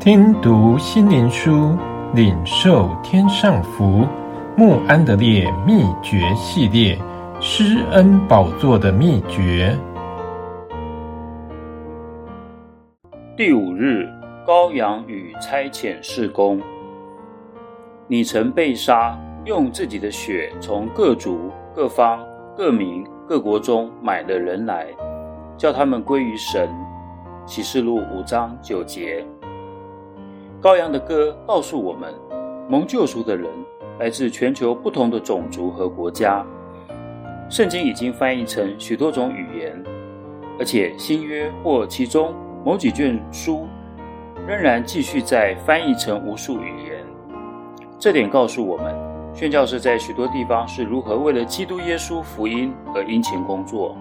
听读心灵书，领受天上福。穆安德烈秘诀系列：施恩宝座的秘诀。第五日，羔羊与差遣事工。你曾被杀，用自己的血从各族、各方、各民、各国中买了人来，叫他们归于神。启示录五章九节。羔羊的歌告诉我们，蒙救赎的人来自全球不同的种族和国家。圣经已经翻译成许多种语言，而且新约或其中某几卷书仍然继续在翻译成无数语言。这点告诉我们，宣教士在许多地方是如何为了基督耶稣福音而殷勤工作。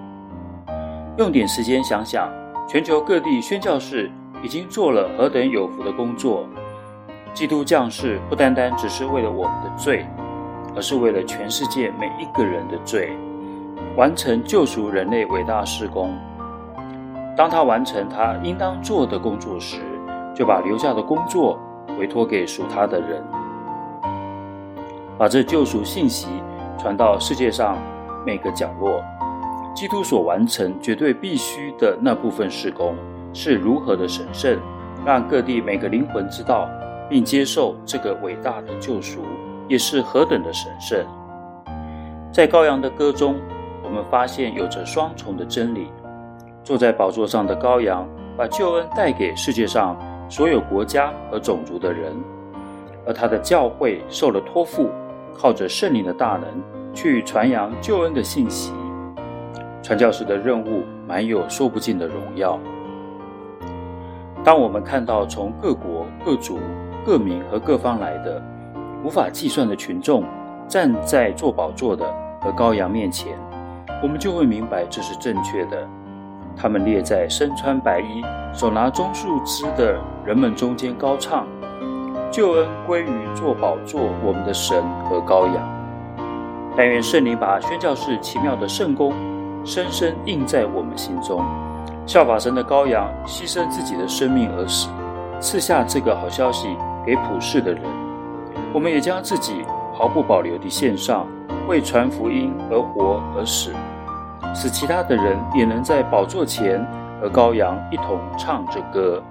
用点时间想想，全球各地宣教士。已经做了何等有福的工作！基督降世不单单只是为了我们的罪，而是为了全世界每一个人的罪，完成救赎人类伟大事工。当他完成他应当做的工作时，就把留下的工作委托给属他的人，把这救赎信息传到世界上每个角落。基督所完成绝对必须的那部分事工。是如何的神圣，让各地每个灵魂知道并接受这个伟大的救赎，也是何等的神圣。在羔羊的歌中，我们发现有着双重的真理：坐在宝座上的羔羊，把救恩带给世界上所有国家和种族的人；而他的教会受了托付，靠着圣灵的大能去传扬救恩的信息。传教士的任务满有说不尽的荣耀。当我们看到从各国、各族、各民和各方来的无法计算的群众站在做宝座的和羔羊面前，我们就会明白这是正确的。他们列在身穿白衣、手拿棕树枝的人们中间高唱：“救恩归于做宝座我们的神和羔羊。”但愿圣灵把宣教士奇妙的圣工深深印在我们心中。效法神的羔羊，牺牲自己的生命而死，赐下这个好消息给普世的人。我们也将自己毫不保留地献上，为传福音而活而死，使其他的人也能在宝座前和羔羊一同唱着歌。